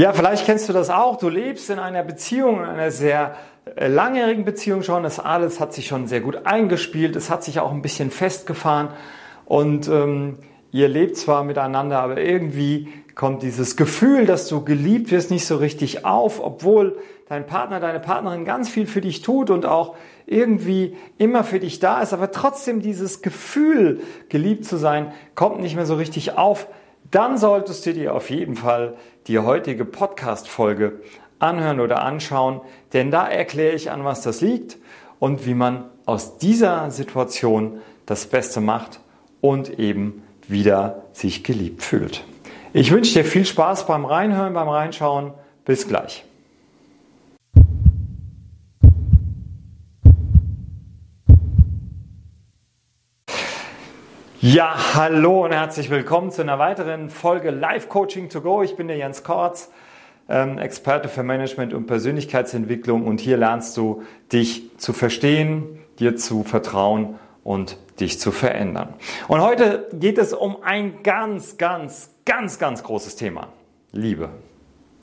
Ja, vielleicht kennst du das auch. Du lebst in einer Beziehung, in einer sehr äh, langjährigen Beziehung schon. Das alles hat sich schon sehr gut eingespielt. Es hat sich auch ein bisschen festgefahren. Und ähm, ihr lebt zwar miteinander, aber irgendwie kommt dieses Gefühl, dass du geliebt wirst, nicht so richtig auf, obwohl dein Partner, deine Partnerin ganz viel für dich tut und auch irgendwie immer für dich da ist, aber trotzdem dieses Gefühl, geliebt zu sein, kommt nicht mehr so richtig auf, dann solltest du dir auf jeden Fall die heutige Podcast-Folge anhören oder anschauen, denn da erkläre ich an, was das liegt und wie man aus dieser Situation das Beste macht und eben wieder sich geliebt fühlt. Ich wünsche dir viel Spaß beim Reinhören, beim Reinschauen. Bis gleich. Ja, hallo und herzlich willkommen zu einer weiteren Folge Live Coaching to Go. Ich bin der Jens Kortz, ähm, Experte für Management und Persönlichkeitsentwicklung und hier lernst du dich zu verstehen, dir zu vertrauen und dich zu verändern. Und heute geht es um ein ganz, ganz, ganz, ganz großes Thema. Liebe.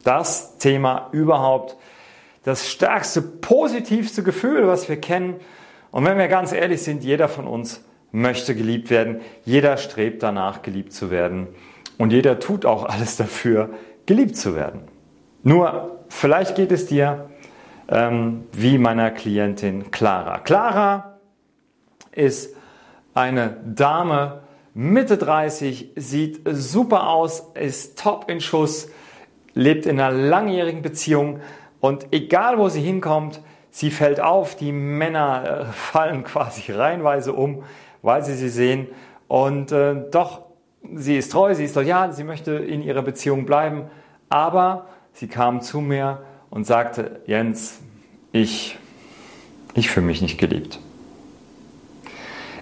Das Thema überhaupt. Das stärkste, positivste Gefühl, was wir kennen. Und wenn wir ganz ehrlich sind, jeder von uns möchte geliebt werden. Jeder strebt danach, geliebt zu werden. Und jeder tut auch alles dafür, geliebt zu werden. Nur, vielleicht geht es dir ähm, wie meiner Klientin Clara. Clara ist eine Dame, Mitte 30, sieht super aus, ist top in Schuss, lebt in einer langjährigen Beziehung und egal wo sie hinkommt, sie fällt auf, die Männer äh, fallen quasi reihenweise um, weil sie sie sehen. Und äh, doch, sie ist treu, sie ist loyal, sie möchte in ihrer Beziehung bleiben. Aber sie kam zu mir und sagte, Jens, ich, ich fühle mich nicht geliebt.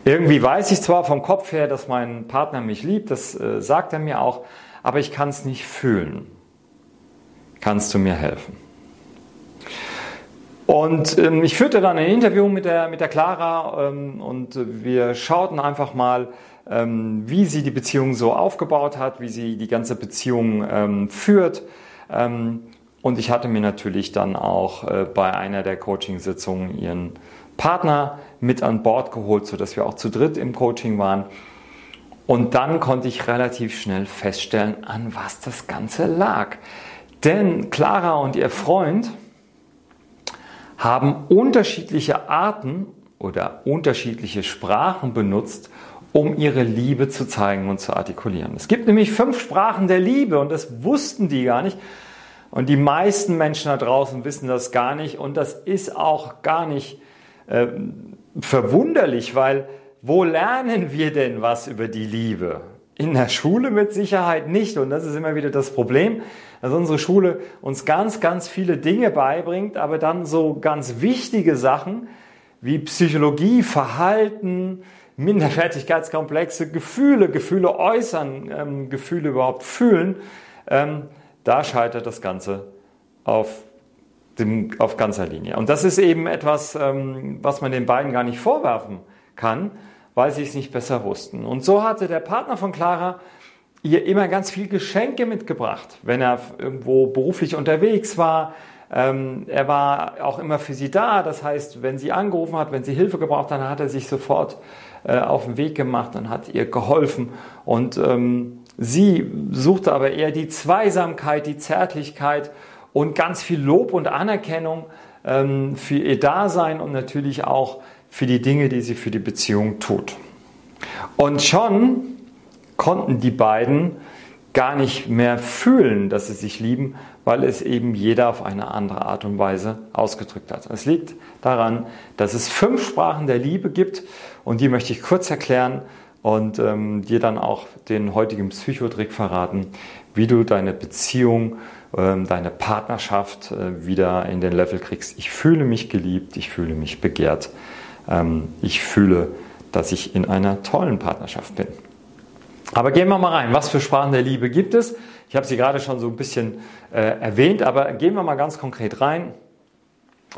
Irgendwie weiß ich zwar vom Kopf her, dass mein Partner mich liebt, das äh, sagt er mir auch, aber ich kann es nicht fühlen. Kannst du mir helfen? Und ähm, ich führte dann ein Interview mit der, mit der Clara ähm, und wir schauten einfach mal, ähm, wie sie die Beziehung so aufgebaut hat, wie sie die ganze Beziehung ähm, führt. Ähm, und ich hatte mir natürlich dann auch äh, bei einer der Coachingsitzungen ihren Partner mit an Bord geholt, sodass wir auch zu dritt im Coaching waren. Und dann konnte ich relativ schnell feststellen, an was das Ganze lag. Denn Clara und ihr Freund, haben unterschiedliche Arten oder unterschiedliche Sprachen benutzt, um ihre Liebe zu zeigen und zu artikulieren. Es gibt nämlich fünf Sprachen der Liebe und das wussten die gar nicht. Und die meisten Menschen da draußen wissen das gar nicht und das ist auch gar nicht äh, verwunderlich, weil wo lernen wir denn was über die Liebe? In der Schule mit Sicherheit nicht und das ist immer wieder das Problem dass unsere Schule uns ganz, ganz viele Dinge beibringt, aber dann so ganz wichtige Sachen wie Psychologie, Verhalten, Minderwertigkeitskomplexe, Gefühle, Gefühle äußern, ähm, Gefühle überhaupt fühlen, ähm, da scheitert das Ganze auf, dem, auf ganzer Linie. Und das ist eben etwas, ähm, was man den beiden gar nicht vorwerfen kann, weil sie es nicht besser wussten. Und so hatte der Partner von Clara ihr immer ganz viel Geschenke mitgebracht, wenn er irgendwo beruflich unterwegs war. Ähm, er war auch immer für sie da. Das heißt, wenn sie angerufen hat, wenn sie Hilfe gebraucht hat, dann hat er sich sofort äh, auf den Weg gemacht und hat ihr geholfen. Und ähm, sie suchte aber eher die Zweisamkeit, die Zärtlichkeit und ganz viel Lob und Anerkennung ähm, für ihr Dasein und natürlich auch für die Dinge, die sie für die Beziehung tut. Und schon konnten die beiden gar nicht mehr fühlen, dass sie sich lieben, weil es eben jeder auf eine andere Art und Weise ausgedrückt hat. Es liegt daran, dass es fünf Sprachen der Liebe gibt und die möchte ich kurz erklären und ähm, dir dann auch den heutigen Psychotrick verraten, wie du deine Beziehung, ähm, deine Partnerschaft äh, wieder in den Level kriegst. Ich fühle mich geliebt, ich fühle mich begehrt, ähm, ich fühle, dass ich in einer tollen Partnerschaft bin. Aber gehen wir mal rein. Was für Sprachen der Liebe gibt es? Ich habe sie gerade schon so ein bisschen äh, erwähnt, aber gehen wir mal ganz konkret rein.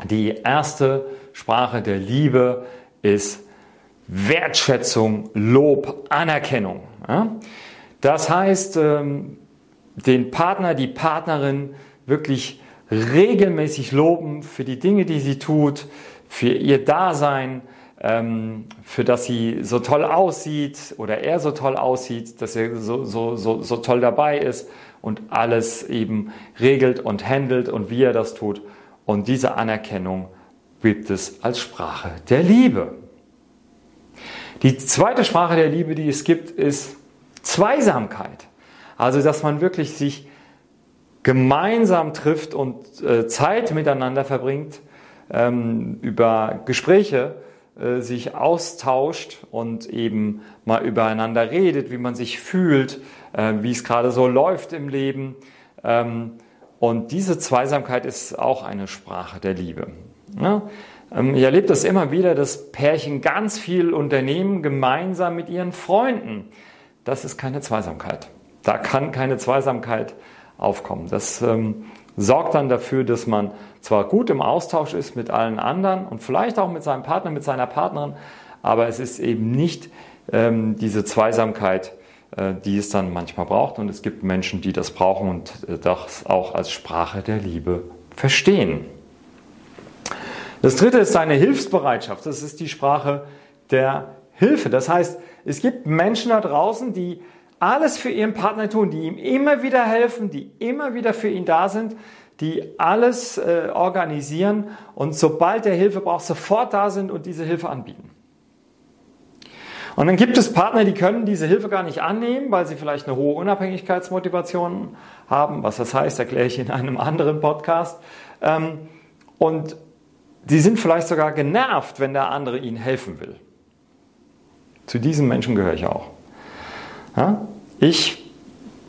Die erste Sprache der Liebe ist Wertschätzung, Lob, Anerkennung. Ja? Das heißt, ähm, den Partner, die Partnerin wirklich regelmäßig loben für die Dinge, die sie tut, für ihr Dasein, für das sie so toll aussieht oder er so toll aussieht, dass er so, so, so, so toll dabei ist und alles eben regelt und handelt und wie er das tut. Und diese Anerkennung gibt es als Sprache der Liebe. Die zweite Sprache der Liebe, die es gibt, ist Zweisamkeit. Also, dass man wirklich sich gemeinsam trifft und äh, Zeit miteinander verbringt, ähm, über Gespräche äh, sich austauscht und eben mal übereinander redet, wie man sich fühlt, äh, wie es gerade so läuft im Leben. Ähm, und diese Zweisamkeit ist auch eine Sprache der Liebe. Ja? Ähm, ich erlebe das immer wieder, dass Pärchen ganz viel unternehmen, gemeinsam mit ihren Freunden. Das ist keine Zweisamkeit. Da kann keine Zweisamkeit aufkommen. Das ähm, sorgt dann dafür, dass man zwar gut im Austausch ist mit allen anderen und vielleicht auch mit seinem Partner, mit seiner Partnerin, aber es ist eben nicht ähm, diese Zweisamkeit, äh, die es dann manchmal braucht. Und es gibt Menschen, die das brauchen und äh, das auch als Sprache der Liebe verstehen. Das dritte ist seine Hilfsbereitschaft. Das ist die Sprache der Hilfe. Das heißt, es gibt Menschen da draußen, die alles für ihren Partner tun, die ihm immer wieder helfen, die immer wieder für ihn da sind, die alles äh, organisieren und sobald er Hilfe braucht, sofort da sind und diese Hilfe anbieten. Und dann gibt es Partner, die können diese Hilfe gar nicht annehmen, weil sie vielleicht eine hohe Unabhängigkeitsmotivation haben. Was das heißt, erkläre ich in einem anderen Podcast. Ähm, und die sind vielleicht sogar genervt, wenn der andere ihnen helfen will. Zu diesen Menschen gehöre ich auch. Ja? Ich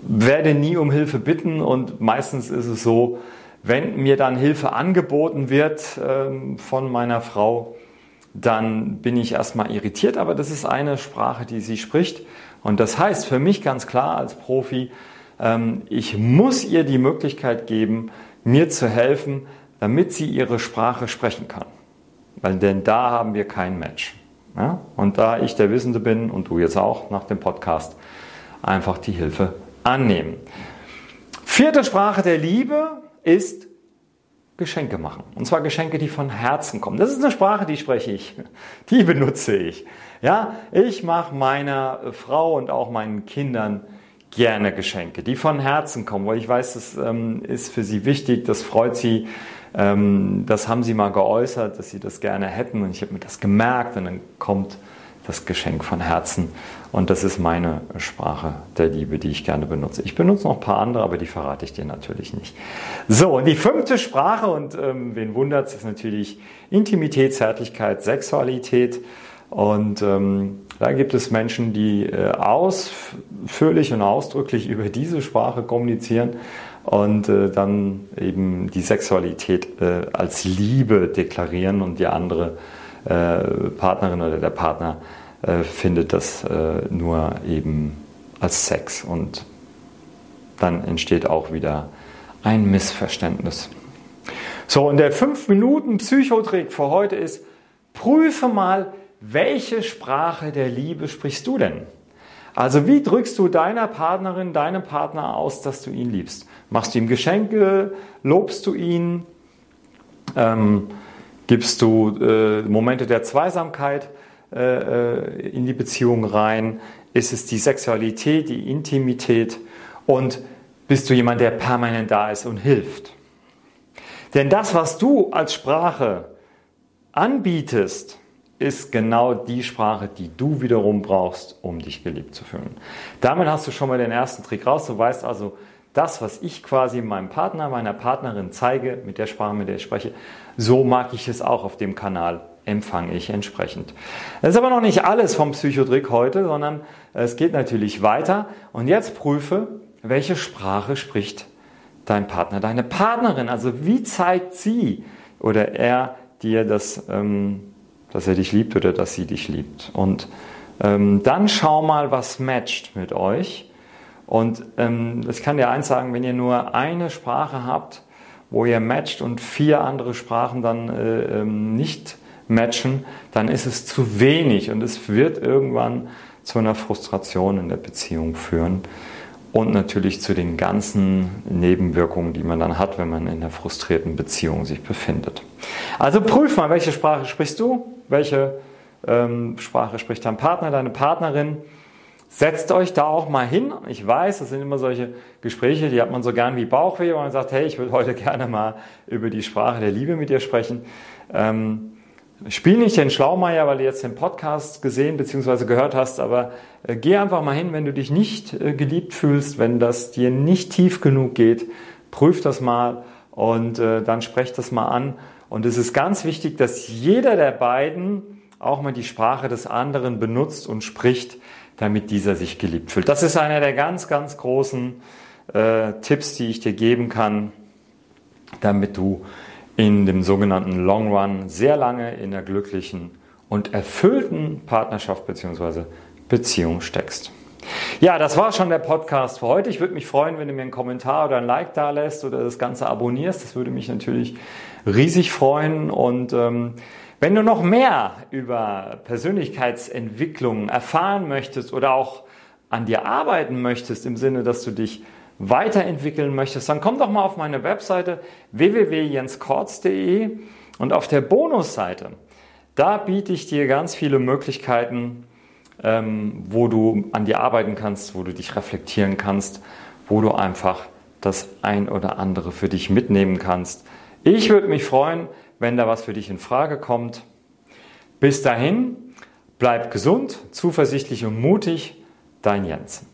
werde nie um Hilfe bitten und meistens ist es so, wenn mir dann Hilfe angeboten wird ähm, von meiner Frau, dann bin ich erstmal irritiert, aber das ist eine Sprache, die sie spricht. Und das heißt für mich ganz klar als Profi, ähm, ich muss ihr die Möglichkeit geben, mir zu helfen, damit sie ihre Sprache sprechen kann. Weil denn da haben wir kein Match. Ja? Und da ich der Wissende bin und du jetzt auch nach dem Podcast, einfach die Hilfe annehmen. Vierte Sprache der Liebe ist Geschenke machen. Und zwar Geschenke, die von Herzen kommen. Das ist eine Sprache, die spreche ich. Die benutze ich. Ja, ich mache meiner Frau und auch meinen Kindern gerne Geschenke, die von Herzen kommen, weil ich weiß, das ähm, ist für sie wichtig, das freut sie. Ähm, das haben sie mal geäußert, dass sie das gerne hätten und ich habe mir das gemerkt und dann kommt das Geschenk von Herzen. Und das ist meine Sprache der Liebe, die ich gerne benutze. Ich benutze noch ein paar andere, aber die verrate ich dir natürlich nicht. So, und die fünfte Sprache, und ähm, wen wundert es, ist natürlich Intimität, Zärtlichkeit, Sexualität. Und ähm, da gibt es Menschen, die äh, ausführlich und ausdrücklich über diese Sprache kommunizieren und äh, dann eben die Sexualität äh, als Liebe deklarieren und die andere Partnerin oder der Partner findet das nur eben als Sex und dann entsteht auch wieder ein Missverständnis. So, und der 5-Minuten-Psychotrick für heute ist, prüfe mal, welche Sprache der Liebe sprichst du denn? Also wie drückst du deiner Partnerin, deinem Partner aus, dass du ihn liebst? Machst du ihm Geschenke? Lobst du ihn? Ähm, gibst du äh, Momente der Zweisamkeit? Äh, äh, in die Beziehung rein? Ist es die Sexualität, die Intimität? Und bist du jemand, der permanent da ist und hilft? Denn das, was du als Sprache anbietest, ist genau die Sprache, die du wiederum brauchst, um dich geliebt zu fühlen. Damit hast du schon mal den ersten Trick raus. Du weißt also, das, was ich quasi meinem Partner, meiner Partnerin zeige, mit der Sprache, mit der ich spreche, so mag ich es auch auf dem Kanal empfange ich entsprechend. Das ist aber noch nicht alles vom Psychotrick heute, sondern es geht natürlich weiter. Und jetzt prüfe, welche Sprache spricht dein Partner, deine Partnerin. Also wie zeigt sie oder er dir, dass, ähm, dass er dich liebt oder dass sie dich liebt. Und ähm, dann schau mal, was matcht mit euch. Und ähm, ich kann dir eins sagen, wenn ihr nur eine Sprache habt, wo ihr matcht und vier andere Sprachen dann äh, ähm, nicht matchen, dann ist es zu wenig und es wird irgendwann zu einer Frustration in der Beziehung führen. Und natürlich zu den ganzen Nebenwirkungen, die man dann hat, wenn man in einer frustrierten Beziehung sich befindet. Also prüf mal, welche Sprache sprichst du, welche ähm, Sprache spricht dein Partner, deine Partnerin. Setzt euch da auch mal hin. Ich weiß, das sind immer solche Gespräche, die hat man so gern wie Bauchweh, wo man sagt, hey, ich würde heute gerne mal über die Sprache der Liebe mit dir sprechen. Ähm, Spiel nicht den Schlaumeier, weil du jetzt den Podcast gesehen bzw. gehört hast, aber äh, geh einfach mal hin, wenn du dich nicht äh, geliebt fühlst, wenn das dir nicht tief genug geht, prüf das mal und äh, dann sprech das mal an. Und es ist ganz wichtig, dass jeder der beiden auch mal die Sprache des anderen benutzt und spricht, damit dieser sich geliebt fühlt. Das ist einer der ganz, ganz großen äh, Tipps, die ich dir geben kann, damit du in dem sogenannten Long Run sehr lange in einer glücklichen und erfüllten Partnerschaft bzw. Beziehung steckst. Ja, das war schon der Podcast für heute. Ich würde mich freuen, wenn du mir einen Kommentar oder ein Like da lässt oder das Ganze abonnierst. Das würde mich natürlich riesig freuen. Und ähm, wenn du noch mehr über Persönlichkeitsentwicklung erfahren möchtest oder auch an dir arbeiten möchtest, im Sinne, dass du dich weiterentwickeln möchtest, dann komm doch mal auf meine Webseite www.jenskortz.de und auf der Bonusseite, da biete ich dir ganz viele Möglichkeiten, ähm, wo du an dir arbeiten kannst, wo du dich reflektieren kannst, wo du einfach das ein oder andere für dich mitnehmen kannst. Ich würde mich freuen, wenn da was für dich in Frage kommt. Bis dahin, bleib gesund, zuversichtlich und mutig, dein Jens.